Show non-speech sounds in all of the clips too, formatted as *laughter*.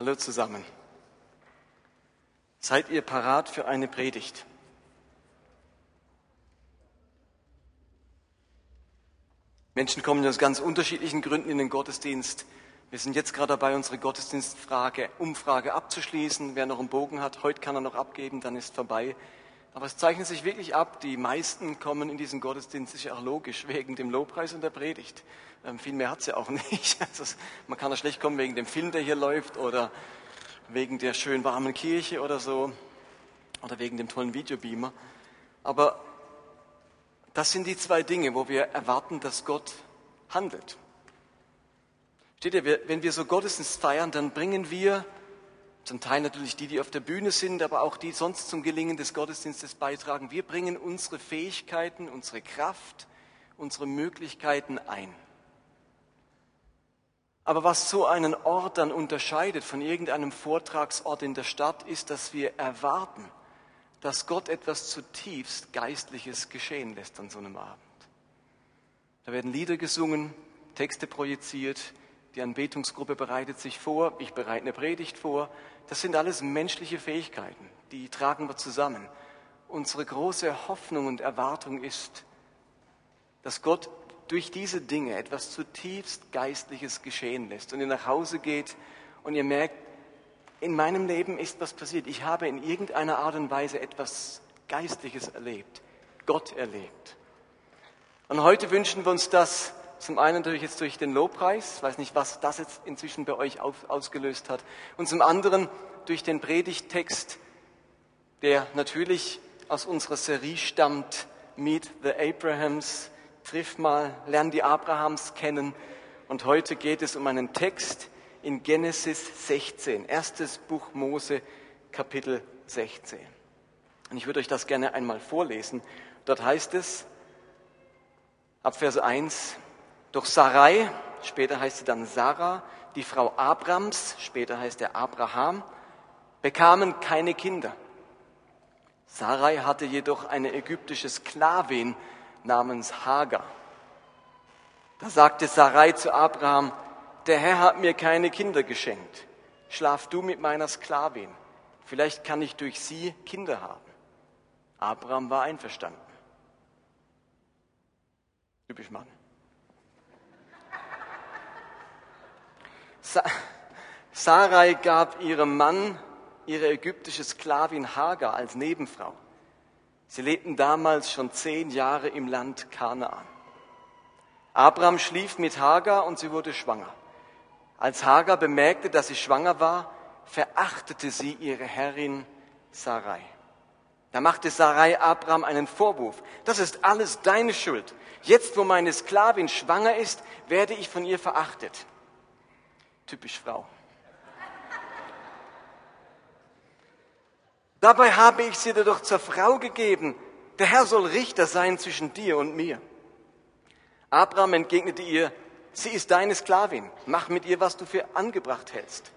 Hallo zusammen. Seid ihr parat für eine Predigt? Menschen kommen aus ganz unterschiedlichen Gründen in den Gottesdienst. Wir sind jetzt gerade dabei, unsere Gottesdienstfrage, Umfrage abzuschließen. Wer noch einen Bogen hat, heute kann er noch abgeben, dann ist vorbei. Aber es zeichnet sich wirklich ab, die meisten kommen in diesen Gottesdienst, ja auch logisch, wegen dem Lobpreis und der Predigt. Ähm, viel mehr hat es ja auch *laughs* nicht. Also, man kann da schlecht kommen wegen dem Film, der hier läuft oder wegen der schön warmen Kirche oder so oder wegen dem tollen Videobeamer. Aber das sind die zwei Dinge, wo wir erwarten, dass Gott handelt. Steht ihr, wenn wir so Gottesdienst feiern, dann bringen wir zum Teil natürlich die, die auf der Bühne sind, aber auch die sonst zum Gelingen des Gottesdienstes beitragen. Wir bringen unsere Fähigkeiten, unsere Kraft, unsere Möglichkeiten ein. Aber was so einen Ort dann unterscheidet von irgendeinem Vortragsort in der Stadt, ist, dass wir erwarten, dass Gott etwas zutiefst Geistliches geschehen lässt an so einem Abend. Da werden Lieder gesungen, Texte projiziert, die Anbetungsgruppe bereitet sich vor, ich bereite eine Predigt vor, das sind alles menschliche Fähigkeiten, die tragen wir zusammen. Unsere große Hoffnung und Erwartung ist, dass Gott durch diese Dinge etwas zutiefst Geistliches geschehen lässt und ihr nach Hause geht und ihr merkt, in meinem Leben ist was passiert. Ich habe in irgendeiner Art und Weise etwas Geistliches erlebt, Gott erlebt. Und heute wünschen wir uns das zum einen natürlich jetzt durch den Lobpreis, weiß nicht, was das jetzt inzwischen bei euch ausgelöst hat. Und zum anderen durch den Predigttext, der natürlich aus unserer Serie stammt, Meet the Abrahams, triff mal, lern die Abrahams kennen. Und heute geht es um einen Text in Genesis 16, erstes Buch Mose, Kapitel 16. Und ich würde euch das gerne einmal vorlesen. Dort heißt es, ab Vers 1, doch Sarai, später heißt sie dann Sarah, die Frau Abrams, später heißt er Abraham, bekamen keine Kinder. Sarai hatte jedoch eine ägyptische Sklavin namens Hagar. Da sagte Sarai zu Abraham, der Herr hat mir keine Kinder geschenkt. Schlaf du mit meiner Sklavin. Vielleicht kann ich durch sie Kinder haben. Abraham war einverstanden. Typisch Mann. Sarai gab ihrem Mann ihre ägyptische Sklavin Hagar als Nebenfrau. Sie lebten damals schon zehn Jahre im Land Kanaan. Abraham schlief mit Hagar und sie wurde schwanger. Als Hagar bemerkte, dass sie schwanger war, verachtete sie ihre Herrin Sarai. Da machte Sarai Abraham einen Vorwurf. Das ist alles deine Schuld. Jetzt, wo meine Sklavin schwanger ist, werde ich von ihr verachtet. Typisch Frau. Dabei habe ich sie dir doch zur Frau gegeben. Der Herr soll Richter sein zwischen dir und mir. Abraham entgegnete ihr, sie ist deine Sklavin, mach mit ihr, was du für angebracht hältst.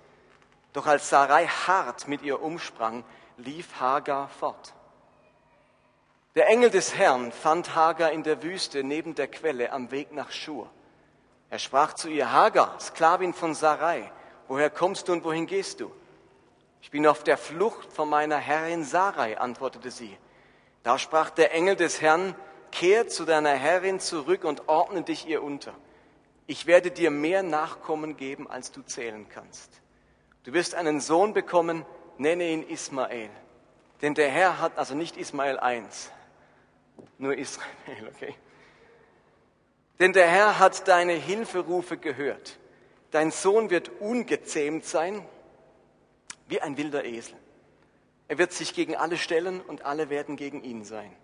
Doch als Sarai hart mit ihr umsprang, lief Hagar fort. Der Engel des Herrn fand Hagar in der Wüste neben der Quelle am Weg nach Schur. Er sprach zu ihr, Hagar, Sklavin von Sarai, woher kommst du und wohin gehst du? Ich bin auf der Flucht von meiner Herrin Sarai, antwortete sie. Da sprach der Engel des Herrn, kehr zu deiner Herrin zurück und ordne dich ihr unter. Ich werde dir mehr Nachkommen geben, als du zählen kannst. Du wirst einen Sohn bekommen, nenne ihn Ismael. Denn der Herr hat, also nicht Ismael 1, nur Israel, *laughs* okay. Denn der Herr hat deine Hilferufe gehört. Dein Sohn wird ungezähmt sein wie ein wilder Esel. Er wird sich gegen alle stellen und alle werden gegen ihn sein.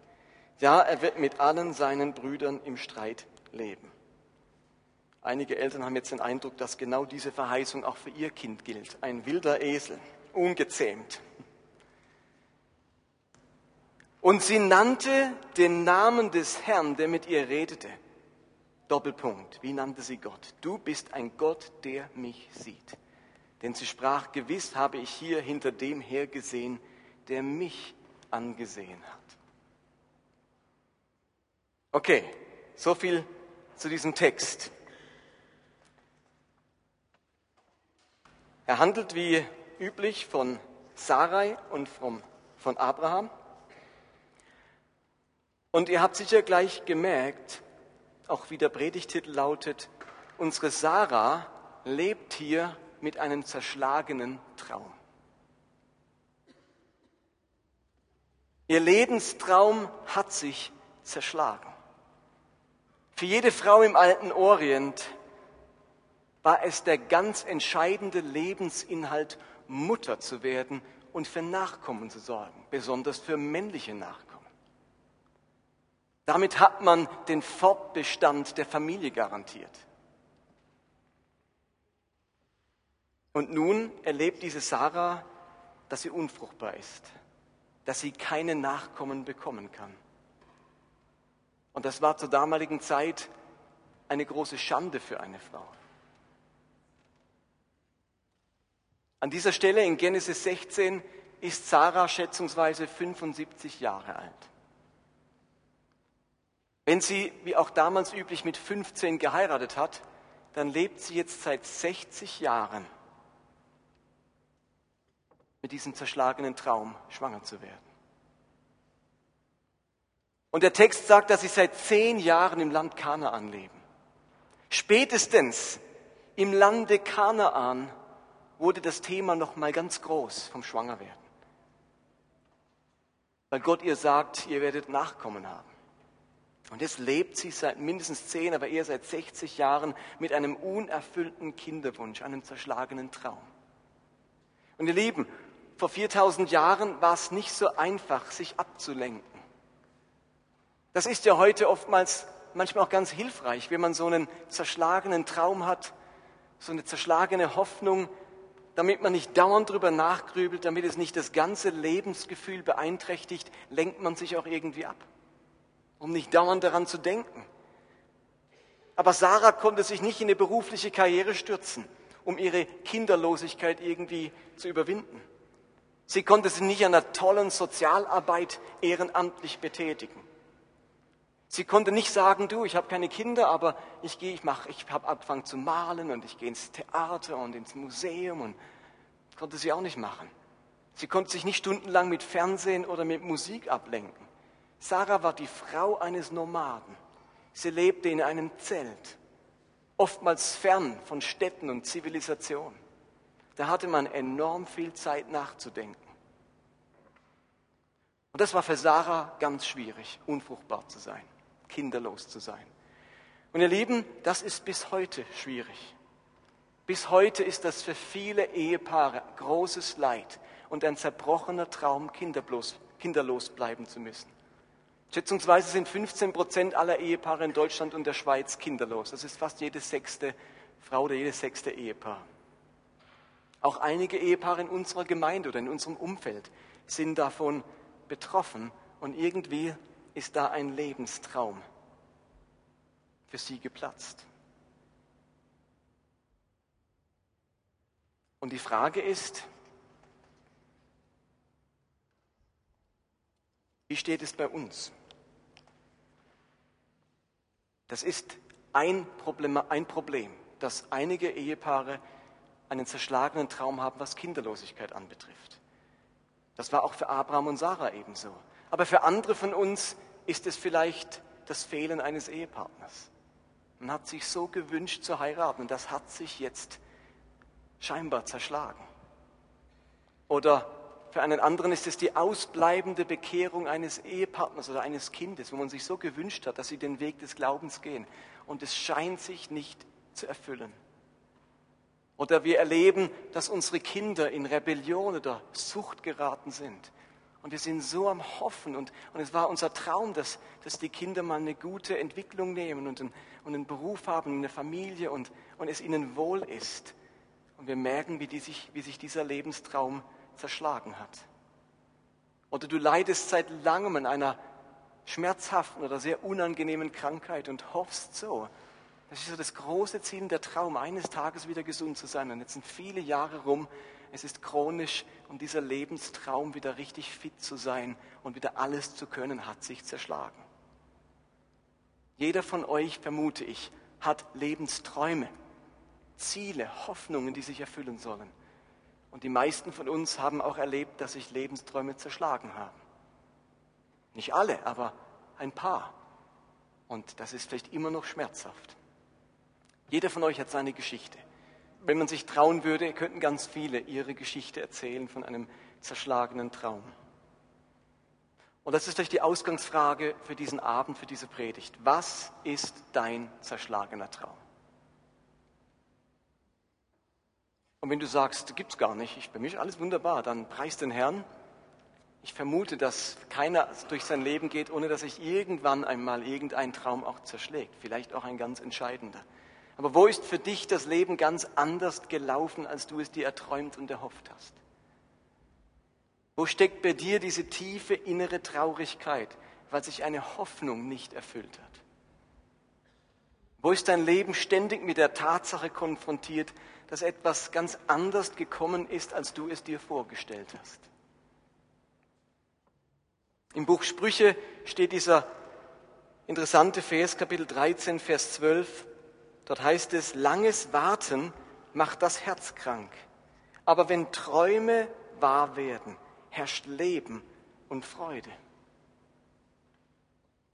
Ja, er wird mit allen seinen Brüdern im Streit leben. Einige Eltern haben jetzt den Eindruck, dass genau diese Verheißung auch für ihr Kind gilt. Ein wilder Esel, ungezähmt. Und sie nannte den Namen des Herrn, der mit ihr redete. Doppelpunkt. Wie nannte sie Gott? Du bist ein Gott, der mich sieht. Denn sie sprach, gewiss habe ich hier hinter dem hergesehen, der mich angesehen hat. Okay, so viel zu diesem Text. Er handelt wie üblich von Sarai und von Abraham. Und ihr habt sicher gleich gemerkt, auch wie der Predigtitel lautet, unsere Sarah lebt hier mit einem zerschlagenen Traum. Ihr Lebenstraum hat sich zerschlagen. Für jede Frau im alten Orient war es der ganz entscheidende Lebensinhalt, Mutter zu werden und für Nachkommen zu sorgen, besonders für männliche Nachkommen. Damit hat man den Fortbestand der Familie garantiert. Und nun erlebt diese Sarah, dass sie unfruchtbar ist, dass sie keine Nachkommen bekommen kann. Und das war zur damaligen Zeit eine große Schande für eine Frau. An dieser Stelle in Genesis 16 ist Sarah schätzungsweise 75 Jahre alt. Wenn sie, wie auch damals üblich, mit 15 geheiratet hat, dann lebt sie jetzt seit 60 Jahren mit diesem zerschlagenen Traum, schwanger zu werden. Und der Text sagt, dass sie seit zehn Jahren im Land Kanaan leben. Spätestens im Lande Kanaan wurde das Thema noch mal ganz groß vom Schwangerwerden. Weil Gott ihr sagt, ihr werdet Nachkommen haben. Und jetzt lebt sie seit mindestens zehn, aber eher seit 60 Jahren mit einem unerfüllten Kinderwunsch, einem zerschlagenen Traum. Und ihr Lieben, vor 4000 Jahren war es nicht so einfach, sich abzulenken. Das ist ja heute oftmals manchmal auch ganz hilfreich, wenn man so einen zerschlagenen Traum hat, so eine zerschlagene Hoffnung, damit man nicht dauernd drüber nachgrübelt, damit es nicht das ganze Lebensgefühl beeinträchtigt, lenkt man sich auch irgendwie ab, um nicht dauernd daran zu denken. Aber Sarah konnte sich nicht in eine berufliche Karriere stürzen, um ihre Kinderlosigkeit irgendwie zu überwinden. Sie konnte sich nicht an einer tollen Sozialarbeit ehrenamtlich betätigen. Sie konnte nicht sagen, du, ich habe keine Kinder, aber ich gehe, ich mache, ich habe angefangen zu malen und ich gehe ins Theater und ins Museum und konnte sie auch nicht machen. Sie konnte sich nicht stundenlang mit Fernsehen oder mit Musik ablenken. Sarah war die Frau eines Nomaden. Sie lebte in einem Zelt, oftmals fern von Städten und Zivilisation. Da hatte man enorm viel Zeit nachzudenken. Und das war für Sarah ganz schwierig, unfruchtbar zu sein kinderlos zu sein. Und ihr Lieben, das ist bis heute schwierig. Bis heute ist das für viele Ehepaare großes Leid und ein zerbrochener Traum, kinderlos, kinderlos bleiben zu müssen. Schätzungsweise sind 15 Prozent aller Ehepaare in Deutschland und der Schweiz kinderlos. Das ist fast jede sechste Frau oder jedes sechste Ehepaar. Auch einige Ehepaare in unserer Gemeinde oder in unserem Umfeld sind davon betroffen und irgendwie ist da ein Lebenstraum für sie geplatzt. Und die Frage ist, wie steht es bei uns? Das ist ein Problem, ein Problem, dass einige Ehepaare einen zerschlagenen Traum haben, was Kinderlosigkeit anbetrifft. Das war auch für Abraham und Sarah ebenso. Aber für andere von uns ist es vielleicht das Fehlen eines Ehepartners. Man hat sich so gewünscht zu heiraten und das hat sich jetzt scheinbar zerschlagen. Oder für einen anderen ist es die ausbleibende Bekehrung eines Ehepartners oder eines Kindes, wo man sich so gewünscht hat, dass sie den Weg des Glaubens gehen und es scheint sich nicht zu erfüllen. Oder wir erleben, dass unsere Kinder in Rebellion oder Sucht geraten sind und wir sind so am Hoffen. Und, und es war unser Traum, dass, dass die Kinder mal eine gute Entwicklung nehmen und einen, und einen Beruf haben, eine Familie und, und es ihnen wohl ist. Und wir merken, wie, die sich, wie sich dieser Lebenstraum zerschlagen hat. Oder du leidest seit langem an einer schmerzhaften oder sehr unangenehmen Krankheit und hoffst so. Das ist so das große Ziel, der Traum, eines Tages wieder gesund zu sein. Und jetzt sind viele Jahre rum es ist chronisch und dieser Lebenstraum, wieder richtig fit zu sein und wieder alles zu können, hat sich zerschlagen. Jeder von euch, vermute ich, hat Lebensträume, Ziele, Hoffnungen, die sich erfüllen sollen. Und die meisten von uns haben auch erlebt, dass sich Lebensträume zerschlagen haben. Nicht alle, aber ein paar. Und das ist vielleicht immer noch schmerzhaft. Jeder von euch hat seine Geschichte. Wenn man sich trauen würde, könnten ganz viele ihre Geschichte erzählen von einem zerschlagenen Traum. Und das ist vielleicht die Ausgangsfrage für diesen Abend, für diese Predigt. Was ist dein zerschlagener Traum? Und wenn du sagst, gibt es gar nicht, ich, bei ist alles wunderbar, dann preis den Herrn. Ich vermute, dass keiner durch sein Leben geht, ohne dass sich irgendwann einmal irgendein Traum auch zerschlägt. Vielleicht auch ein ganz entscheidender. Aber wo ist für dich das Leben ganz anders gelaufen, als du es dir erträumt und erhofft hast? Wo steckt bei dir diese tiefe innere Traurigkeit, weil sich eine Hoffnung nicht erfüllt hat? Wo ist dein Leben ständig mit der Tatsache konfrontiert, dass etwas ganz anders gekommen ist, als du es dir vorgestellt hast? Im Buch Sprüche steht dieser interessante Vers, Kapitel 13, Vers 12. Dort heißt es, langes Warten macht das Herz krank. Aber wenn Träume wahr werden, herrscht Leben und Freude.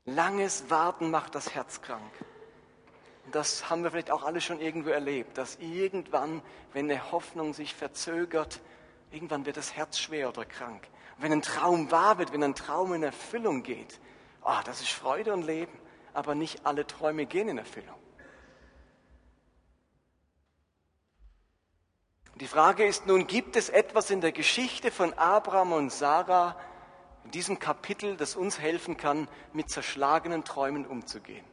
Langes Warten macht das Herz krank. Das haben wir vielleicht auch alle schon irgendwo erlebt, dass irgendwann, wenn eine Hoffnung sich verzögert, irgendwann wird das Herz schwer oder krank. Und wenn ein Traum wahr wird, wenn ein Traum in Erfüllung geht, oh, das ist Freude und Leben. Aber nicht alle Träume gehen in Erfüllung. Die Frage ist nun, gibt es etwas in der Geschichte von Abraham und Sarah, in diesem Kapitel, das uns helfen kann, mit zerschlagenen Träumen umzugehen?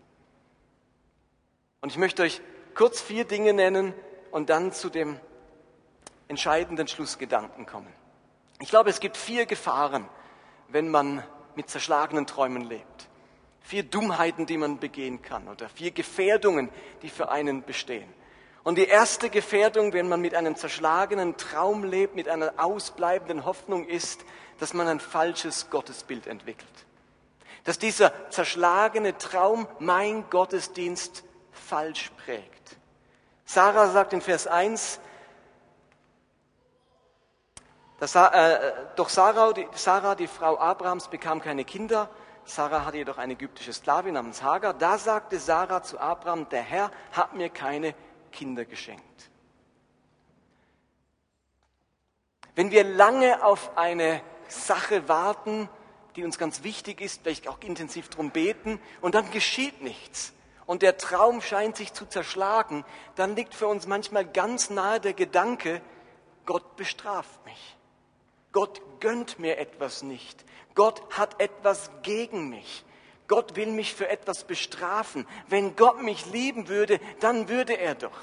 Und ich möchte euch kurz vier Dinge nennen und dann zu dem entscheidenden Schlussgedanken kommen. Ich glaube, es gibt vier Gefahren, wenn man mit zerschlagenen Träumen lebt. Vier Dummheiten, die man begehen kann oder vier Gefährdungen, die für einen bestehen. Und die erste Gefährdung, wenn man mit einem zerschlagenen Traum lebt, mit einer ausbleibenden Hoffnung ist, dass man ein falsches Gottesbild entwickelt. Dass dieser zerschlagene Traum mein Gottesdienst falsch prägt. Sarah sagt in Vers 1, dass, äh, doch Sarah die, Sarah, die Frau Abrahams, bekam keine Kinder. Sarah hatte jedoch eine ägyptische Sklavin namens Hagar. Da sagte Sarah zu Abraham, der Herr hat mir keine Kinder geschenkt. Wenn wir lange auf eine Sache warten, die uns ganz wichtig ist, vielleicht auch intensiv darum beten, und dann geschieht nichts, und der Traum scheint sich zu zerschlagen, dann liegt für uns manchmal ganz nahe der Gedanke, Gott bestraft mich. Gott gönnt mir etwas nicht. Gott hat etwas gegen mich. Gott will mich für etwas bestrafen. Wenn Gott mich lieben würde, dann würde er doch.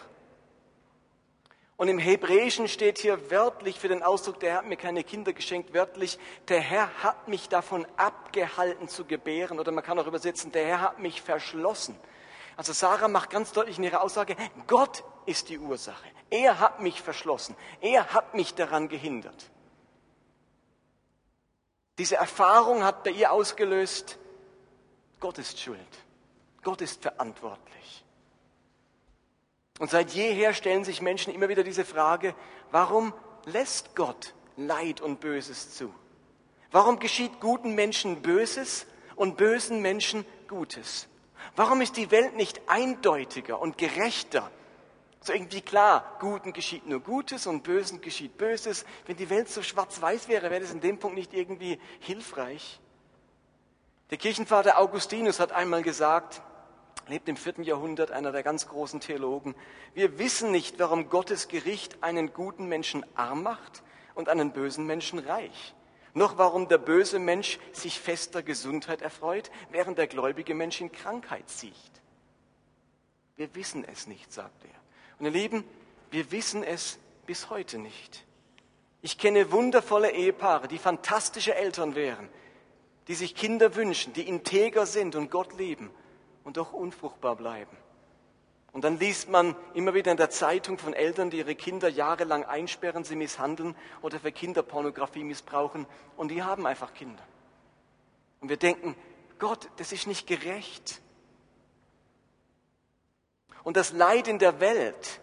Und im Hebräischen steht hier wörtlich für den Ausdruck, der Herr hat mir keine Kinder geschenkt, wörtlich, der Herr hat mich davon abgehalten zu gebären. Oder man kann auch übersetzen, der Herr hat mich verschlossen. Also Sarah macht ganz deutlich in ihrer Aussage, Gott ist die Ursache. Er hat mich verschlossen. Er hat mich daran gehindert. Diese Erfahrung hat bei ihr ausgelöst, Gott ist schuld. Gott ist verantwortlich. Und seit jeher stellen sich Menschen immer wieder diese Frage, warum lässt Gott Leid und Böses zu? Warum geschieht guten Menschen Böses und bösen Menschen Gutes? Warum ist die Welt nicht eindeutiger und gerechter? So irgendwie klar, Guten geschieht nur Gutes und Bösen geschieht Böses. Wenn die Welt so schwarz-weiß wäre, wäre das in dem Punkt nicht irgendwie hilfreich. Der Kirchenvater Augustinus hat einmal gesagt, lebt im vierten Jahrhundert, einer der ganz großen Theologen, wir wissen nicht, warum Gottes Gericht einen guten Menschen arm macht und einen bösen Menschen reich, noch warum der böse Mensch sich fester Gesundheit erfreut, während der gläubige Mensch in Krankheit sieht. Wir wissen es nicht, sagt er. Und ihr Lieben, wir wissen es bis heute nicht. Ich kenne wundervolle Ehepaare, die fantastische Eltern wären, die sich Kinder wünschen, die integer sind und Gott lieben und doch unfruchtbar bleiben. Und dann liest man immer wieder in der Zeitung von Eltern, die ihre Kinder jahrelang einsperren, sie misshandeln oder für Kinderpornografie missbrauchen und die haben einfach Kinder. Und wir denken, Gott, das ist nicht gerecht. Und das Leid in der Welt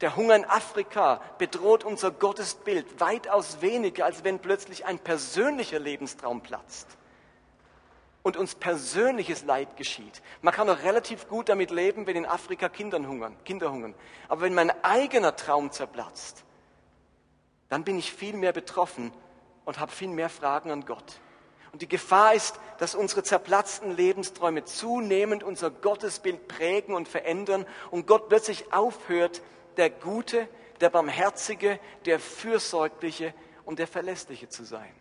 Der Hunger in Afrika bedroht unser Gottesbild weitaus weniger, als wenn plötzlich ein persönlicher Lebenstraum platzt und uns persönliches Leid geschieht. Man kann auch relativ gut damit leben, wenn in Afrika Kinder hungern, Kinder hungern. Aber wenn mein eigener Traum zerplatzt, dann bin ich viel mehr betroffen und habe viel mehr Fragen an Gott. Und die Gefahr ist, dass unsere zerplatzten Lebensträume zunehmend unser Gottesbild prägen und verändern und Gott plötzlich aufhört, der Gute, der Barmherzige, der Fürsorgliche und der Verlässliche zu sein.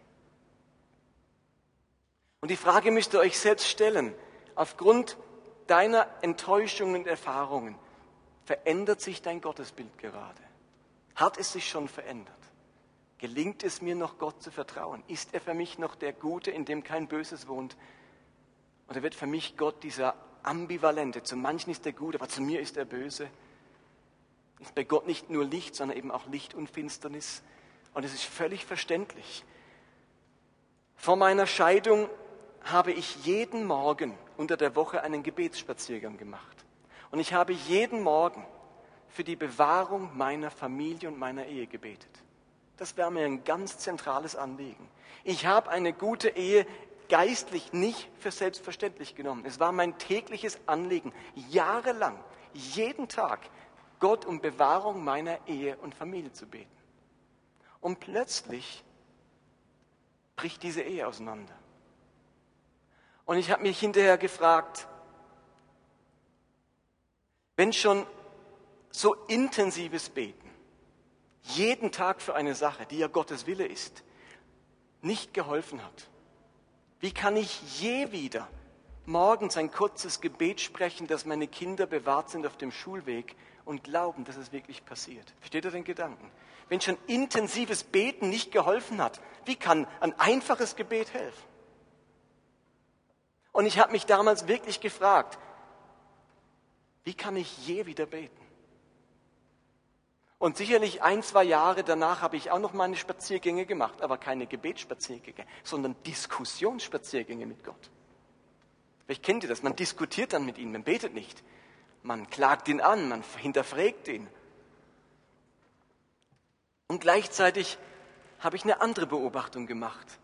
Und die Frage müsst ihr euch selbst stellen, aufgrund deiner Enttäuschungen und Erfahrungen, verändert sich dein Gottesbild gerade? Hat es sich schon verändert? Gelingt es mir noch, Gott zu vertrauen? Ist er für mich noch der Gute, in dem kein Böses wohnt? Oder wird für mich Gott dieser Ambivalente? Zu manchen ist er gut, aber zu mir ist er böse. Ist bei Gott nicht nur Licht, sondern eben auch Licht und Finsternis. Und es ist völlig verständlich. Vor meiner Scheidung habe ich jeden Morgen unter der Woche einen Gebetsspaziergang gemacht. Und ich habe jeden Morgen für die Bewahrung meiner Familie und meiner Ehe gebetet. Das wäre mir ein ganz zentrales Anliegen. Ich habe eine gute Ehe geistlich nicht für selbstverständlich genommen. Es war mein tägliches Anliegen, jahrelang, jeden Tag Gott um Bewahrung meiner Ehe und Familie zu beten. Und plötzlich bricht diese Ehe auseinander. Und ich habe mich hinterher gefragt, wenn schon so intensives Beten, jeden Tag für eine Sache, die ja Gottes Wille ist, nicht geholfen hat, wie kann ich je wieder morgens ein kurzes Gebet sprechen, dass meine Kinder bewahrt sind auf dem Schulweg und glauben, dass es wirklich passiert? Versteht ihr den Gedanken? Wenn schon intensives Beten nicht geholfen hat, wie kann ein einfaches Gebet helfen? Und ich habe mich damals wirklich gefragt, wie kann ich je wieder beten? Und sicherlich ein, zwei Jahre danach habe ich auch noch meine Spaziergänge gemacht, aber keine Gebetsspaziergänge, sondern Diskussionsspaziergänge mit Gott. Vielleicht kennt ihr das, man diskutiert dann mit ihm, man betet nicht. Man klagt ihn an, man hinterfragt ihn. Und gleichzeitig habe ich eine andere Beobachtung gemacht.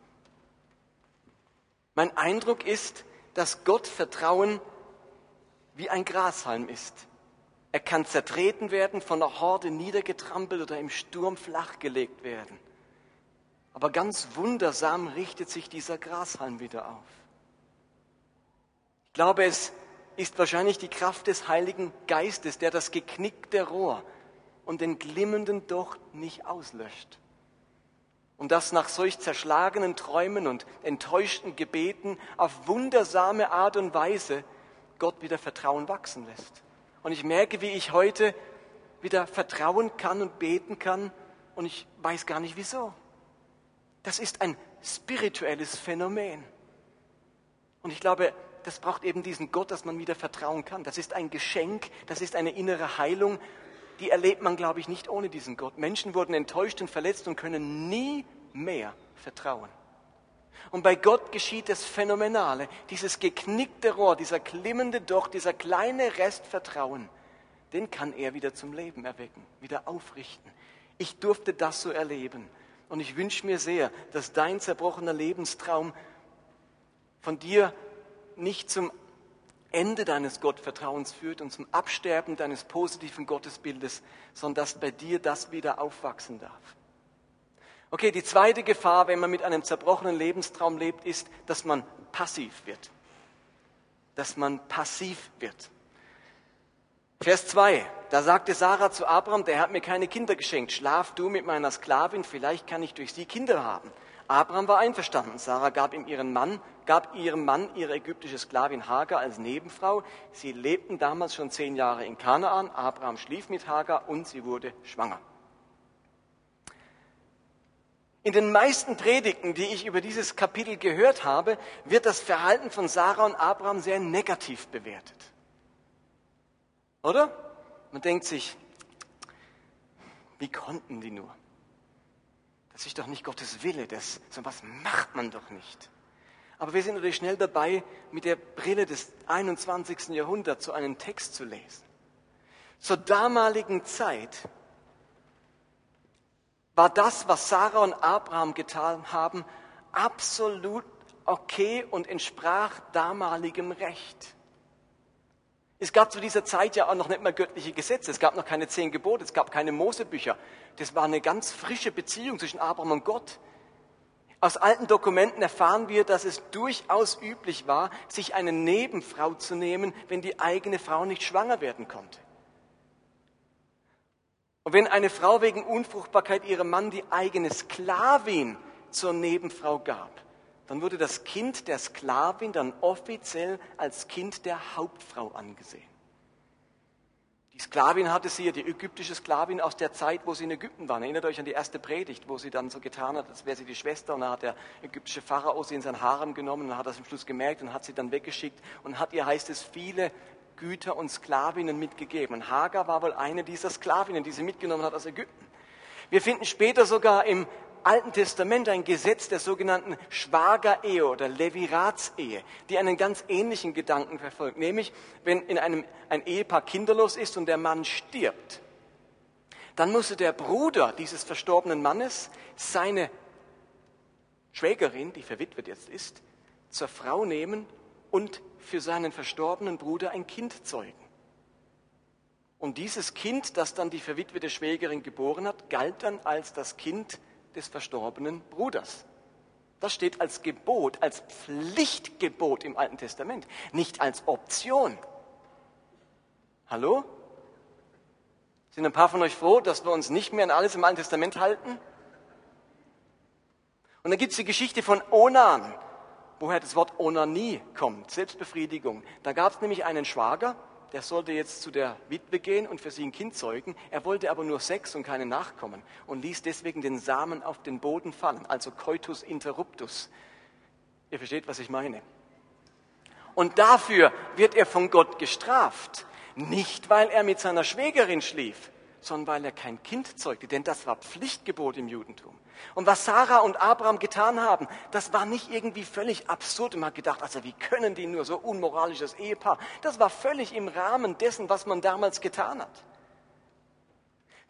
Mein Eindruck ist, dass Gott Vertrauen wie ein Grashalm ist. Er kann zertreten werden, von der Horde niedergetrampelt oder im Sturm flachgelegt werden. Aber ganz wundersam richtet sich dieser Grashalm wieder auf. Ich glaube, es ist wahrscheinlich die Kraft des Heiligen Geistes, der das geknickte Rohr und den glimmenden Docht nicht auslöscht und das nach solch zerschlagenen Träumen und enttäuschten Gebeten auf wundersame Art und Weise Gott wieder Vertrauen wachsen lässt. Und ich merke, wie ich heute wieder vertrauen kann und beten kann und ich weiß gar nicht wieso. Das ist ein spirituelles Phänomen. Und ich glaube, das braucht eben diesen Gott, dass man wieder vertrauen kann. Das ist ein Geschenk, das ist eine innere Heilung die erlebt man, glaube ich, nicht ohne diesen Gott. Menschen wurden enttäuscht und verletzt und können nie mehr vertrauen. Und bei Gott geschieht das Phänomenale, dieses geknickte Rohr, dieser klimmende Docht, dieser kleine Rest Vertrauen, den kann er wieder zum Leben erwecken, wieder aufrichten. Ich durfte das so erleben. Und ich wünsche mir sehr, dass dein zerbrochener Lebenstraum von dir nicht zum Ende deines Gottvertrauens führt und zum Absterben deines positiven Gottesbildes, sondern dass bei dir das wieder aufwachsen darf. Okay, die zweite Gefahr, wenn man mit einem zerbrochenen Lebenstraum lebt, ist, dass man passiv wird. Dass man passiv wird. Vers 2, da sagte Sarah zu Abraham, der hat mir keine Kinder geschenkt, schlaf du mit meiner Sklavin, vielleicht kann ich durch sie Kinder haben. Abraham war einverstanden. Sarah gab ihm ihren Mann, gab ihrem Mann ihre ägyptische Sklavin Hagar als Nebenfrau. Sie lebten damals schon zehn Jahre in Kanaan. Abraham schlief mit Hagar und sie wurde schwanger. In den meisten Predigten, die ich über dieses Kapitel gehört habe, wird das Verhalten von Sarah und Abraham sehr negativ bewertet. Oder? Man denkt sich, wie konnten die nur? Das ist doch nicht Gottes Wille, das, so was macht man doch nicht. Aber wir sind natürlich schnell dabei, mit der Brille des 21. Jahrhunderts so einen Text zu lesen. Zur damaligen Zeit war das, was Sarah und Abraham getan haben, absolut okay und entsprach damaligem Recht. Es gab zu dieser Zeit ja auch noch nicht mehr göttliche Gesetze, es gab noch keine zehn Gebote, es gab keine Mosebücher. Das war eine ganz frische Beziehung zwischen Abraham und Gott. Aus alten Dokumenten erfahren wir, dass es durchaus üblich war, sich eine Nebenfrau zu nehmen, wenn die eigene Frau nicht schwanger werden konnte. Und wenn eine Frau wegen Unfruchtbarkeit ihrem Mann die eigene Sklavin zur Nebenfrau gab, dann wurde das Kind der Sklavin dann offiziell als Kind der Hauptfrau angesehen. Die Sklavin hatte sie, die ägyptische Sklavin aus der Zeit, wo sie in Ägypten waren. Erinnert euch an die erste Predigt, wo sie dann so getan hat, als wäre sie die Schwester. Und dann hat der ägyptische Pharao sie in sein Harem genommen und hat das am Schluss gemerkt und hat sie dann weggeschickt und hat ihr, heißt es, viele Güter und Sklavinnen mitgegeben. Und Hagar war wohl eine dieser Sklavinnen, die sie mitgenommen hat aus Ägypten. Wir finden später sogar im Alten Testament ein Gesetz der sogenannten Schwagerehe oder Leviratsehe, die einen ganz ähnlichen Gedanken verfolgt. Nämlich, wenn in einem ein Ehepaar kinderlos ist und der Mann stirbt, dann musste der Bruder dieses verstorbenen Mannes seine Schwägerin, die verwitwet jetzt ist, zur Frau nehmen und für seinen verstorbenen Bruder ein Kind zeugen. Und dieses Kind, das dann die verwitwete Schwägerin geboren hat, galt dann als das Kind des verstorbenen Bruders. Das steht als Gebot, als Pflichtgebot im Alten Testament, nicht als Option. Hallo? Sind ein paar von euch froh, dass wir uns nicht mehr an alles im Alten Testament halten? Und dann gibt es die Geschichte von Onan, woher das Wort Onanie kommt, Selbstbefriedigung. Da gab es nämlich einen Schwager, der sollte jetzt zu der Witwe gehen und für sie ein Kind zeugen. Er wollte aber nur Sex und keine Nachkommen und ließ deswegen den Samen auf den Boden fallen, also Coitus interruptus. Ihr versteht, was ich meine. Und dafür wird er von Gott gestraft. Nicht, weil er mit seiner Schwägerin schlief, sondern weil er kein Kind zeugte, denn das war Pflichtgebot im Judentum. Und was Sarah und Abraham getan haben, das war nicht irgendwie völlig absurd. Man hat gedacht, also wie können die nur so unmoralisches Ehepaar? Das war völlig im Rahmen dessen, was man damals getan hat.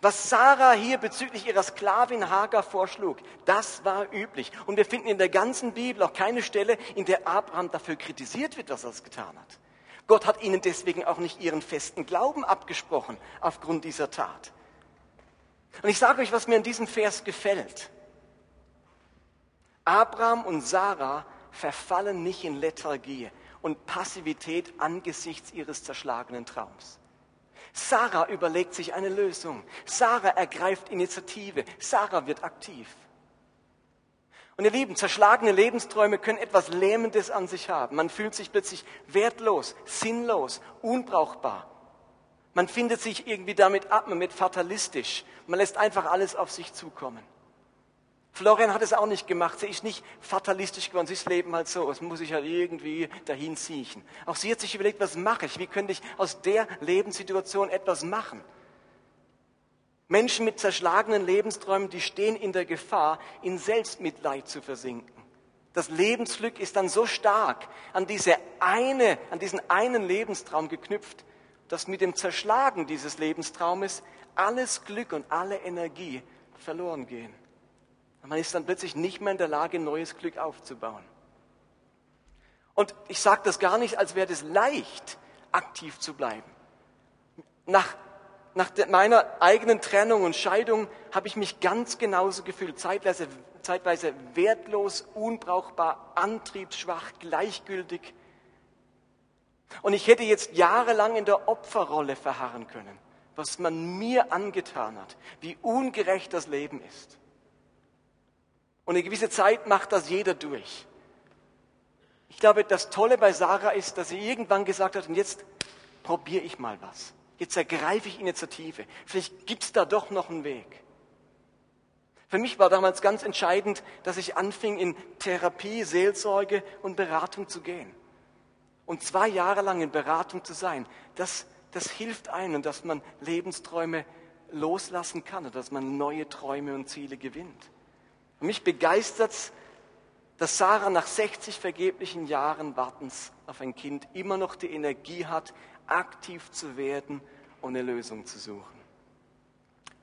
Was Sarah hier bezüglich ihrer Sklavin Hagar vorschlug, das war üblich. Und wir finden in der ganzen Bibel auch keine Stelle, in der Abraham dafür kritisiert wird, dass er es getan hat. Gott hat ihnen deswegen auch nicht ihren festen Glauben abgesprochen aufgrund dieser Tat. Und ich sage euch, was mir in diesem Vers gefällt. Abraham und Sarah verfallen nicht in Lethargie und Passivität angesichts ihres zerschlagenen Traums. Sarah überlegt sich eine Lösung. Sarah ergreift Initiative. Sarah wird aktiv. Und ihr Lieben, zerschlagene Lebensträume können etwas Lähmendes an sich haben. Man fühlt sich plötzlich wertlos, sinnlos, unbrauchbar. Man findet sich irgendwie damit ab, man wird fatalistisch. Man lässt einfach alles auf sich zukommen. Florian hat es auch nicht gemacht. Sie ist nicht fatalistisch geworden. Sie ist Leben halt so. Es muss ich halt irgendwie dahin ziehen. Auch sie hat sich überlegt, was mache ich? Wie könnte ich aus der Lebenssituation etwas machen? Menschen mit zerschlagenen Lebensträumen, die stehen in der Gefahr, in Selbstmitleid zu versinken. Das Lebensglück ist dann so stark an diese eine, an diesen einen Lebenstraum geknüpft, dass mit dem Zerschlagen dieses Lebenstraumes alles Glück und alle Energie verloren gehen. Und man ist dann plötzlich nicht mehr in der Lage, neues Glück aufzubauen. Und ich sage das gar nicht, als wäre es leicht, aktiv zu bleiben. Nach nach meiner eigenen Trennung und Scheidung habe ich mich ganz genauso gefühlt, zeitweise, zeitweise wertlos, unbrauchbar, antriebsschwach, gleichgültig. Und ich hätte jetzt jahrelang in der Opferrolle verharren können, was man mir angetan hat, wie ungerecht das Leben ist. Und eine gewisse Zeit macht das jeder durch. Ich glaube, das Tolle bei Sarah ist, dass sie irgendwann gesagt hat, und jetzt probiere ich mal was. Jetzt ergreife ich Initiative. Vielleicht gibt es da doch noch einen Weg. Für mich war damals ganz entscheidend, dass ich anfing, in Therapie, Seelsorge und Beratung zu gehen. Und zwei Jahre lang in Beratung zu sein, das, das hilft einem, dass man Lebensträume loslassen kann und dass man neue Träume und Ziele gewinnt. Und mich begeistert dass Sarah nach 60 vergeblichen Jahren Wartens auf ein Kind immer noch die Energie hat, aktiv zu werden und eine Lösung zu suchen.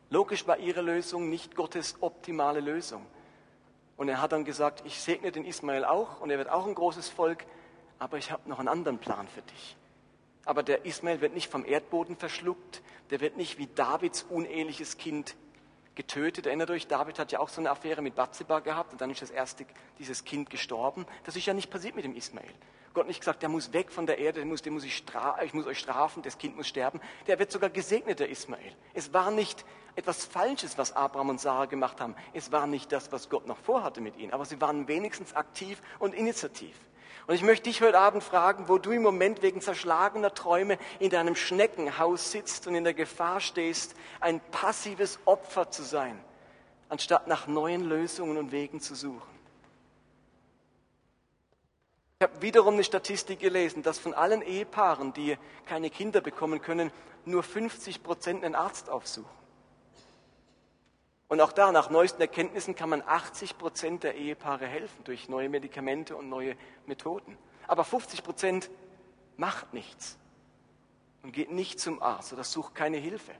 Logisch war ihre Lösung nicht Gottes optimale Lösung. Und er hat dann gesagt, ich segne den Ismael auch und er wird auch ein großes Volk, aber ich habe noch einen anderen Plan für dich. Aber der Ismael wird nicht vom Erdboden verschluckt, der wird nicht wie Davids uneheliches Kind getötet. Erinnert euch, David hat ja auch so eine Affäre mit Bathseba gehabt und dann ist das erste, dieses Kind gestorben. Das ist ja nicht passiert mit dem Ismael. Gott nicht gesagt, der muss weg von der Erde, den muss, den muss ich, ich muss euch strafen, das Kind muss sterben. Der wird sogar gesegnet, der Ismael. Es war nicht etwas Falsches, was Abraham und Sarah gemacht haben. Es war nicht das, was Gott noch vorhatte mit ihnen, aber sie waren wenigstens aktiv und initiativ. Und ich möchte dich heute Abend fragen, wo du im Moment wegen zerschlagener Träume in deinem Schneckenhaus sitzt und in der Gefahr stehst, ein passives Opfer zu sein, anstatt nach neuen Lösungen und Wegen zu suchen. Ich habe wiederum eine Statistik gelesen, dass von allen Ehepaaren, die keine Kinder bekommen können, nur 50 Prozent einen Arzt aufsuchen. Und auch da, nach neuesten Erkenntnissen, kann man 80 Prozent der Ehepaare helfen durch neue Medikamente und neue Methoden. Aber 50 Prozent macht nichts und geht nicht zum Arzt oder sucht keine Hilfe.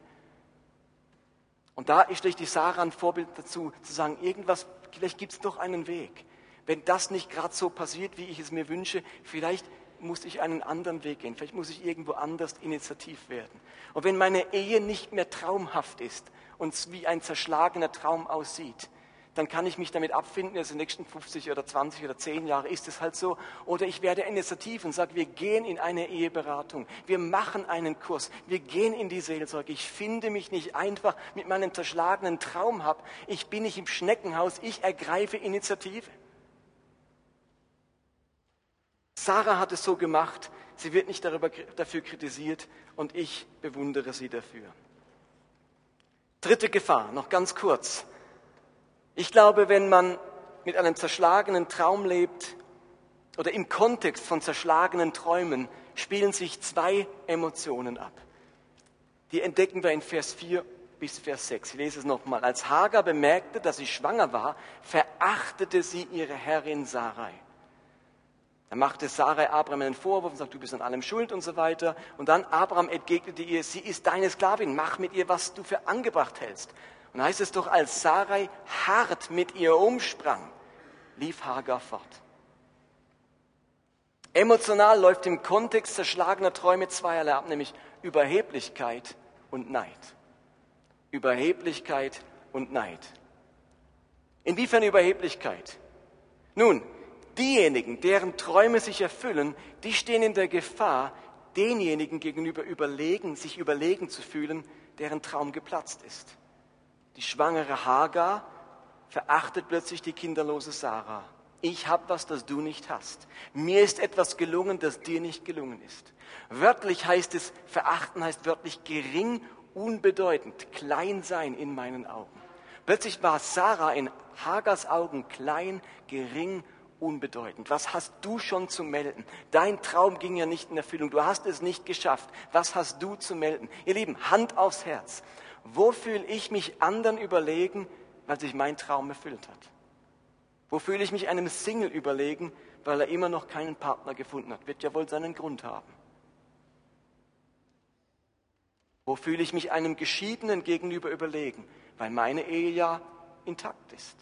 Und da ist durch die Sarah ein Vorbild dazu, zu sagen, irgendwas, vielleicht gibt es doch einen Weg. Wenn das nicht gerade so passiert, wie ich es mir wünsche, vielleicht muss ich einen anderen Weg gehen. Vielleicht muss ich irgendwo anders initiativ werden. Und wenn meine Ehe nicht mehr traumhaft ist und wie ein zerschlagener Traum aussieht, dann kann ich mich damit abfinden, dass in den nächsten 50 oder 20 oder 10 Jahren ist es halt so. Oder ich werde initiativ und sage, wir gehen in eine Eheberatung, wir machen einen Kurs, wir gehen in die Seelsorge. Ich finde mich nicht einfach mit meinem zerschlagenen Traum ab. Ich bin nicht im Schneckenhaus, ich ergreife Initiative. Sarah hat es so gemacht, sie wird nicht darüber, dafür kritisiert und ich bewundere sie dafür. Dritte Gefahr, noch ganz kurz. Ich glaube, wenn man mit einem zerschlagenen Traum lebt oder im Kontext von zerschlagenen Träumen, spielen sich zwei Emotionen ab. Die entdecken wir in Vers 4 bis Vers 6. Ich lese es nochmal. Als Hagar bemerkte, dass sie schwanger war, verachtete sie ihre Herrin Sarai. Da machte Sarai Abraham einen Vorwurf und sagt, du bist an allem schuld und so weiter. Und dann Abraham entgegnete ihr, sie ist deine Sklavin, mach mit ihr, was du für angebracht hältst. Und heißt es doch, als Sarai hart mit ihr umsprang, lief Hagar fort. Emotional läuft im Kontext zerschlagener Träume zweierlei ab, nämlich Überheblichkeit und Neid. Überheblichkeit und Neid. Inwiefern Überheblichkeit? Nun, diejenigen, deren Träume sich erfüllen, die stehen in der Gefahr, denjenigen gegenüber überlegen, sich überlegen zu fühlen, deren Traum geplatzt ist. Die schwangere Hagar verachtet plötzlich die kinderlose Sarah. Ich habe was, das du nicht hast. Mir ist etwas gelungen, das dir nicht gelungen ist. Wörtlich heißt es, verachten heißt wörtlich gering, unbedeutend, klein sein in meinen Augen. Plötzlich war Sarah in Hagars Augen klein, gering, unbedeutend. Was hast du schon zu melden? Dein Traum ging ja nicht in Erfüllung. Du hast es nicht geschafft. Was hast du zu melden? Ihr Lieben, Hand aufs Herz. Wo fühle ich mich anderen überlegen, weil sich mein Traum erfüllt hat? Wo fühle ich mich einem Single überlegen, weil er immer noch keinen Partner gefunden hat? Wird ja wohl seinen Grund haben. Wo fühle ich mich einem Geschiedenen gegenüber überlegen, weil meine Ehe ja intakt ist?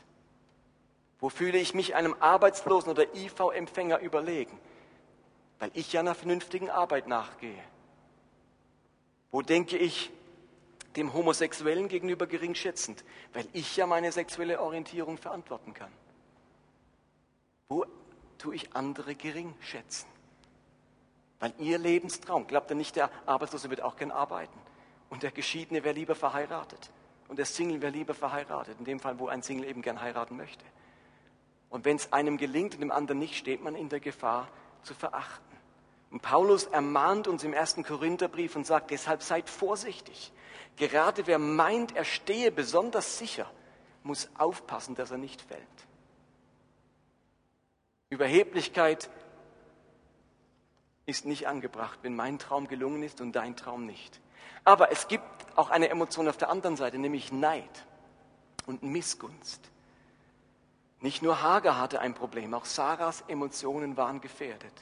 Wo fühle ich mich einem Arbeitslosen oder IV-Empfänger überlegen? Weil ich ja einer vernünftigen Arbeit nachgehe. Wo denke ich dem Homosexuellen gegenüber geringschätzend? Weil ich ja meine sexuelle Orientierung verantworten kann. Wo tue ich andere gering schätzen? Weil ihr Lebenstraum, glaubt ihr nicht, der Arbeitslose wird auch gern arbeiten. Und der Geschiedene wäre lieber verheiratet. Und der Single wäre lieber verheiratet. In dem Fall, wo ein Single eben gern heiraten möchte. Und wenn es einem gelingt und dem anderen nicht, steht man in der Gefahr zu verachten. Und Paulus ermahnt uns im ersten Korintherbrief und sagt, deshalb seid vorsichtig. Gerade wer meint, er stehe besonders sicher, muss aufpassen, dass er nicht fällt. Überheblichkeit ist nicht angebracht, wenn mein Traum gelungen ist und dein Traum nicht. Aber es gibt auch eine Emotion auf der anderen Seite, nämlich Neid und Missgunst. Nicht nur Hagar hatte ein Problem, auch Sarahs Emotionen waren gefährdet.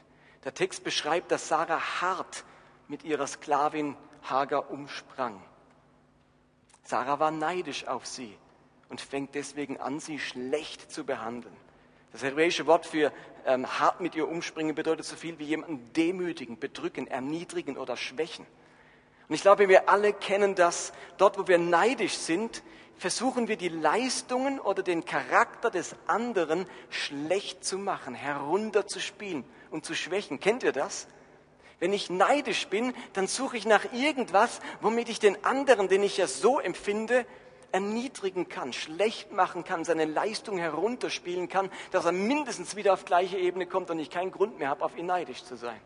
Der Text beschreibt, dass Sarah hart mit ihrer Sklavin Hagar umsprang. Sarah war neidisch auf sie und fängt deswegen an, sie schlecht zu behandeln. Das hebräische Wort für ähm, hart mit ihr umspringen bedeutet so viel wie jemanden demütigen, bedrücken, erniedrigen oder schwächen. Und ich glaube, wir alle kennen das. Dort, wo wir neidisch sind, versuchen wir die Leistungen oder den Charakter des anderen schlecht zu machen, herunterzuspielen und zu schwächen. Kennt ihr das? Wenn ich neidisch bin, dann suche ich nach irgendwas, womit ich den anderen, den ich ja so empfinde, erniedrigen kann, schlecht machen kann, seine Leistung herunterspielen kann, dass er mindestens wieder auf gleiche Ebene kommt und ich keinen Grund mehr habe, auf ihn neidisch zu sein.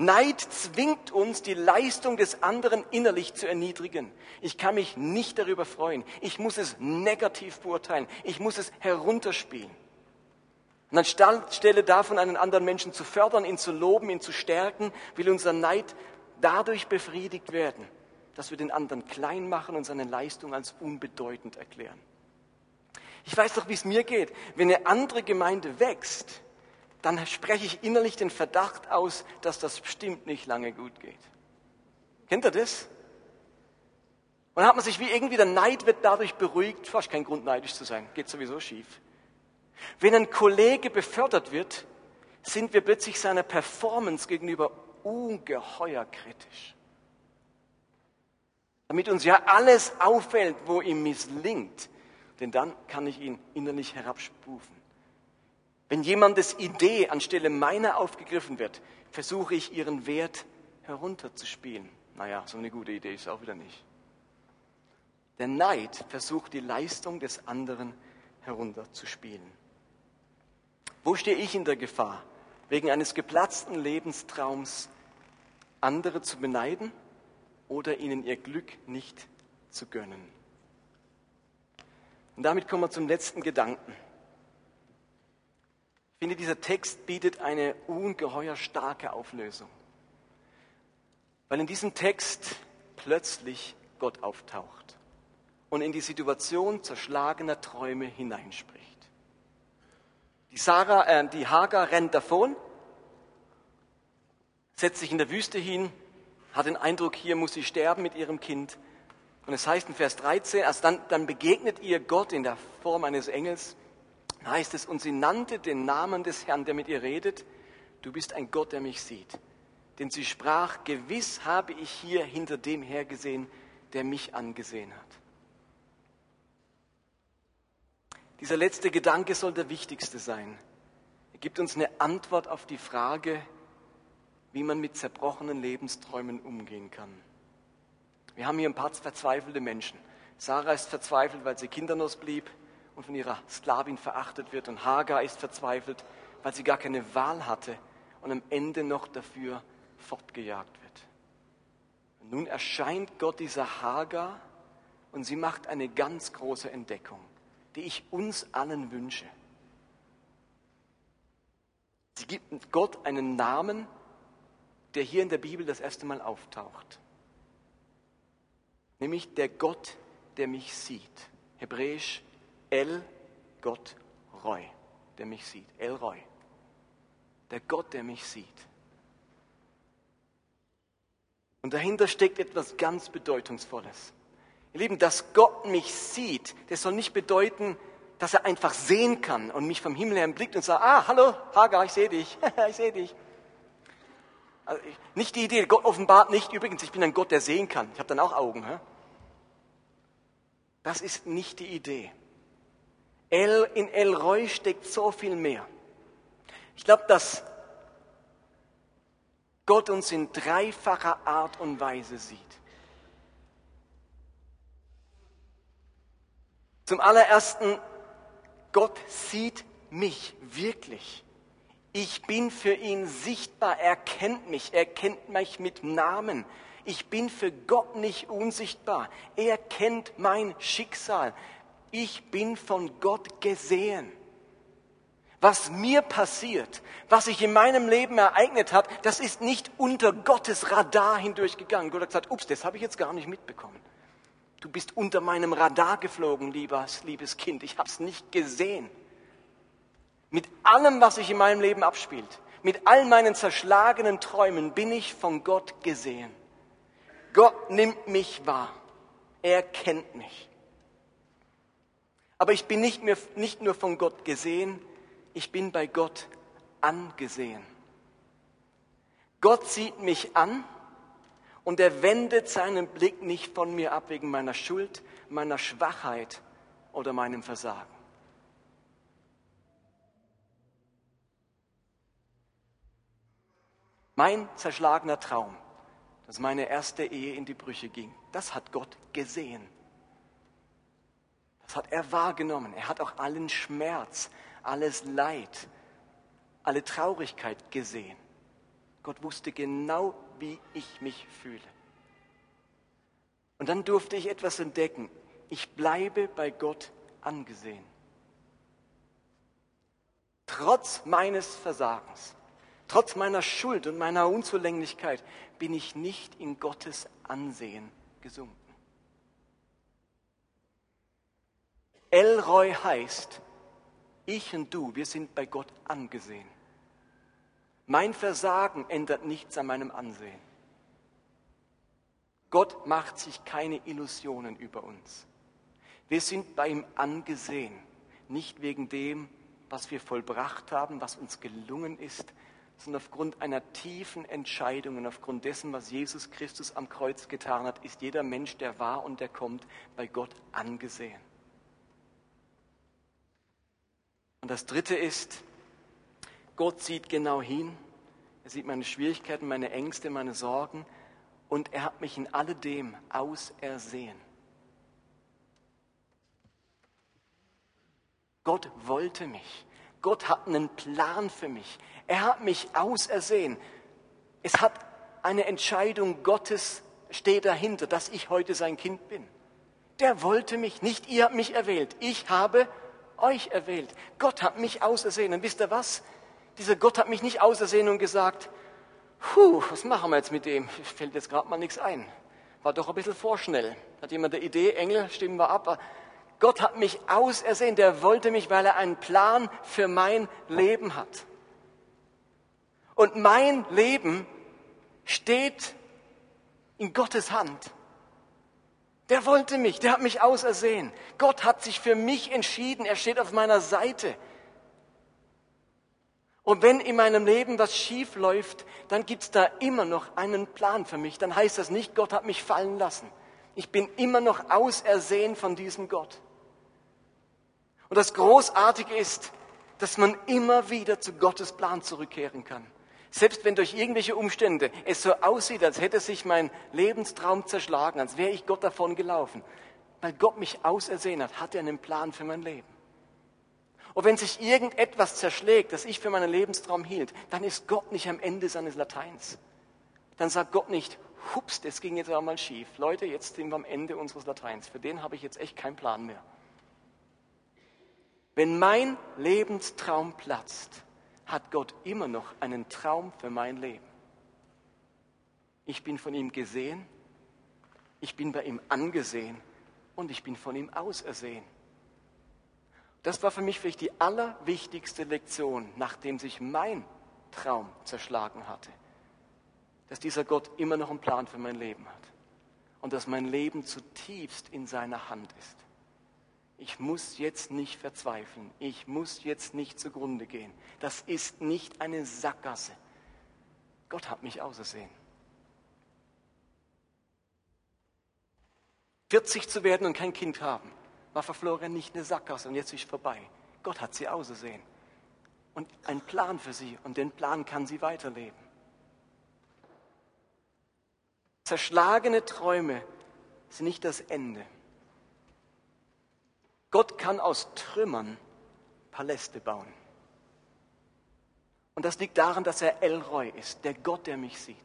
Neid zwingt uns, die Leistung des anderen innerlich zu erniedrigen. Ich kann mich nicht darüber freuen. Ich muss es negativ beurteilen. Ich muss es herunterspielen. Und anstelle davon, einen anderen Menschen zu fördern, ihn zu loben, ihn zu stärken, will unser Neid dadurch befriedigt werden, dass wir den anderen klein machen und seine Leistung als unbedeutend erklären. Ich weiß doch, wie es mir geht. Wenn eine andere Gemeinde wächst, dann spreche ich innerlich den Verdacht aus, dass das bestimmt nicht lange gut geht. Kennt ihr das? Und dann hat man sich wie irgendwie der Neid wird dadurch beruhigt, fast kein Grund neidisch zu sein, geht sowieso schief. Wenn ein Kollege befördert wird, sind wir plötzlich seiner Performance gegenüber ungeheuer kritisch. Damit uns ja alles auffällt, wo ihm misslingt, denn dann kann ich ihn innerlich herabstufen. Wenn jemandes Idee anstelle meiner aufgegriffen wird, versuche ich ihren Wert herunterzuspielen. Naja, so eine gute Idee ist auch wieder nicht. Der Neid versucht die Leistung des anderen herunterzuspielen. Wo stehe ich in der Gefahr, wegen eines geplatzten Lebenstraums andere zu beneiden oder ihnen ihr Glück nicht zu gönnen? Und damit kommen wir zum letzten Gedanken. Ich finde, dieser Text bietet eine ungeheuer starke Auflösung. Weil in diesem Text plötzlich Gott auftaucht und in die Situation zerschlagener Träume hineinspricht. Die, Sarah, äh, die Hagar rennt davon, setzt sich in der Wüste hin, hat den Eindruck, hier muss sie sterben mit ihrem Kind. Und es heißt in Vers 13, erst dann, dann begegnet ihr Gott in der Form eines Engels heißt es, und sie nannte den Namen des Herrn, der mit ihr redet, du bist ein Gott, der mich sieht. Denn sie sprach, gewiss habe ich hier hinter dem hergesehen, der mich angesehen hat. Dieser letzte Gedanke soll der wichtigste sein. Er gibt uns eine Antwort auf die Frage, wie man mit zerbrochenen Lebensträumen umgehen kann. Wir haben hier ein paar verzweifelte Menschen. Sarah ist verzweifelt, weil sie kinderlos blieb und von ihrer Sklavin verachtet wird. Und Hagar ist verzweifelt, weil sie gar keine Wahl hatte und am Ende noch dafür fortgejagt wird. Und nun erscheint Gott dieser Hagar und sie macht eine ganz große Entdeckung, die ich uns allen wünsche. Sie gibt Gott einen Namen, der hier in der Bibel das erste Mal auftaucht. Nämlich der Gott, der mich sieht. Hebräisch El Gott Roy, der mich sieht. El Roy. Der Gott, der mich sieht. Und dahinter steckt etwas ganz Bedeutungsvolles. Ihr Lieben, dass Gott mich sieht, das soll nicht bedeuten, dass er einfach sehen kann und mich vom Himmel her blickt und sagt, ah, hallo, Hagar, ich sehe dich, *laughs* ich sehe dich. Also, nicht die Idee, Gott offenbart nicht, übrigens, ich bin ein Gott, der sehen kann. Ich habe dann auch Augen. Hä? Das ist nicht die Idee. El, in El Roy steckt so viel mehr. Ich glaube, dass Gott uns in dreifacher Art und Weise sieht. Zum allerersten, Gott sieht mich wirklich. Ich bin für ihn sichtbar. Er kennt mich. Er kennt mich mit Namen. Ich bin für Gott nicht unsichtbar. Er kennt mein Schicksal ich bin von Gott gesehen. Was mir passiert, was sich in meinem Leben ereignet hat, das ist nicht unter Gottes Radar hindurchgegangen. Gott hat gesagt, ups, das habe ich jetzt gar nicht mitbekommen. Du bist unter meinem Radar geflogen, liebes, liebes Kind. Ich habe es nicht gesehen. Mit allem, was sich in meinem Leben abspielt, mit all meinen zerschlagenen Träumen bin ich von Gott gesehen. Gott nimmt mich wahr. Er kennt mich. Aber ich bin nicht, mehr, nicht nur von Gott gesehen, ich bin bei Gott angesehen. Gott sieht mich an und er wendet seinen Blick nicht von mir ab wegen meiner Schuld, meiner Schwachheit oder meinem Versagen. Mein zerschlagener Traum, dass meine erste Ehe in die Brüche ging, das hat Gott gesehen. Das hat er wahrgenommen. Er hat auch allen Schmerz, alles Leid, alle Traurigkeit gesehen. Gott wusste genau, wie ich mich fühle. Und dann durfte ich etwas entdecken. Ich bleibe bei Gott angesehen. Trotz meines Versagens, trotz meiner Schuld und meiner Unzulänglichkeit bin ich nicht in Gottes Ansehen gesunken. Elroy heißt, ich und du, wir sind bei Gott angesehen. Mein Versagen ändert nichts an meinem Ansehen. Gott macht sich keine Illusionen über uns. Wir sind bei ihm angesehen, nicht wegen dem, was wir vollbracht haben, was uns gelungen ist, sondern aufgrund einer tiefen Entscheidung und aufgrund dessen, was Jesus Christus am Kreuz getan hat, ist jeder Mensch, der war und der kommt, bei Gott angesehen. Und das Dritte ist, Gott sieht genau hin. Er sieht meine Schwierigkeiten, meine Ängste, meine Sorgen. Und er hat mich in alledem ausersehen. Gott wollte mich. Gott hat einen Plan für mich. Er hat mich ausersehen. Es hat eine Entscheidung Gottes steht dahinter, dass ich heute sein Kind bin. Der wollte mich, nicht ihr habt mich erwählt. Ich habe euch erwählt. Gott hat mich ausersehen. Und wisst ihr was? Dieser Gott hat mich nicht ausersehen und gesagt, Puh, was machen wir jetzt mit dem? Fällt jetzt gerade mal nichts ein. War doch ein bisschen vorschnell. Hat jemand eine Idee? Engel, stimmen wir ab. Gott hat mich ausersehen. Der wollte mich, weil er einen Plan für mein Leben hat. Und mein Leben steht in Gottes Hand. Der wollte mich, der hat mich ausersehen. Gott hat sich für mich entschieden. Er steht auf meiner Seite. Und wenn in meinem Leben was schief läuft, dann gibt es da immer noch einen Plan für mich. Dann heißt das nicht, Gott hat mich fallen lassen. Ich bin immer noch ausersehen von diesem Gott. Und das Großartige ist, dass man immer wieder zu Gottes Plan zurückkehren kann. Selbst wenn durch irgendwelche Umstände es so aussieht, als hätte sich mein Lebenstraum zerschlagen, als wäre ich Gott davon gelaufen. Weil Gott mich ausersehen hat, hat er einen Plan für mein Leben. Und wenn sich irgendetwas zerschlägt, das ich für meinen Lebenstraum hielt, dann ist Gott nicht am Ende seines Lateins. Dann sagt Gott nicht, hups, das ging jetzt einmal schief. Leute, jetzt sind wir am Ende unseres Lateins. Für den habe ich jetzt echt keinen Plan mehr. Wenn mein Lebenstraum platzt, hat Gott immer noch einen Traum für mein Leben. Ich bin von ihm gesehen, ich bin bei ihm angesehen und ich bin von ihm ausersehen. Das war für mich vielleicht die allerwichtigste Lektion, nachdem sich mein Traum zerschlagen hatte. Dass dieser Gott immer noch einen Plan für mein Leben hat. Und dass mein Leben zutiefst in seiner Hand ist. Ich muss jetzt nicht verzweifeln. Ich muss jetzt nicht zugrunde gehen. Das ist nicht eine Sackgasse. Gott hat mich ausersehen. 40 zu werden und kein Kind haben war für Florian nicht eine Sackgasse und jetzt ist vorbei. Gott hat sie ausersehen. Und ein Plan für sie und den Plan kann sie weiterleben. Zerschlagene Träume sind nicht das Ende. Gott kann aus Trümmern Paläste bauen. Und das liegt daran, dass er Elroy ist, der Gott, der mich sieht.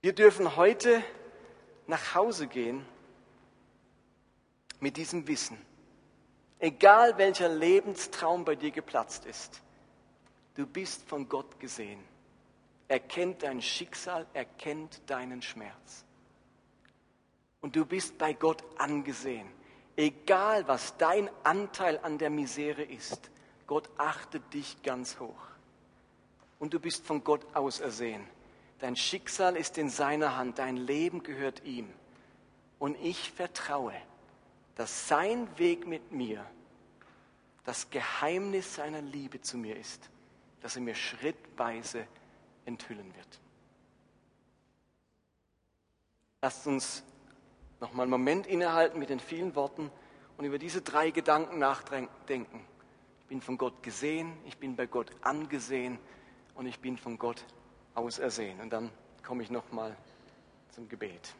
Wir dürfen heute nach Hause gehen mit diesem Wissen. Egal welcher Lebenstraum bei dir geplatzt ist, du bist von Gott gesehen. Er kennt dein Schicksal, er kennt deinen Schmerz. Und du bist bei Gott angesehen. Egal was dein Anteil an der Misere ist, Gott achtet dich ganz hoch. Und du bist von Gott ausersehen. Dein Schicksal ist in seiner Hand, dein Leben gehört ihm. Und ich vertraue, dass sein Weg mit mir das Geheimnis seiner Liebe zu mir ist, das er mir schrittweise enthüllen wird. Lasst uns noch mal einen Moment innehalten mit den vielen Worten und über diese drei Gedanken nachdenken. Ich bin von Gott gesehen, ich bin bei Gott angesehen und ich bin von Gott ausersehen. Und dann komme ich noch mal zum Gebet.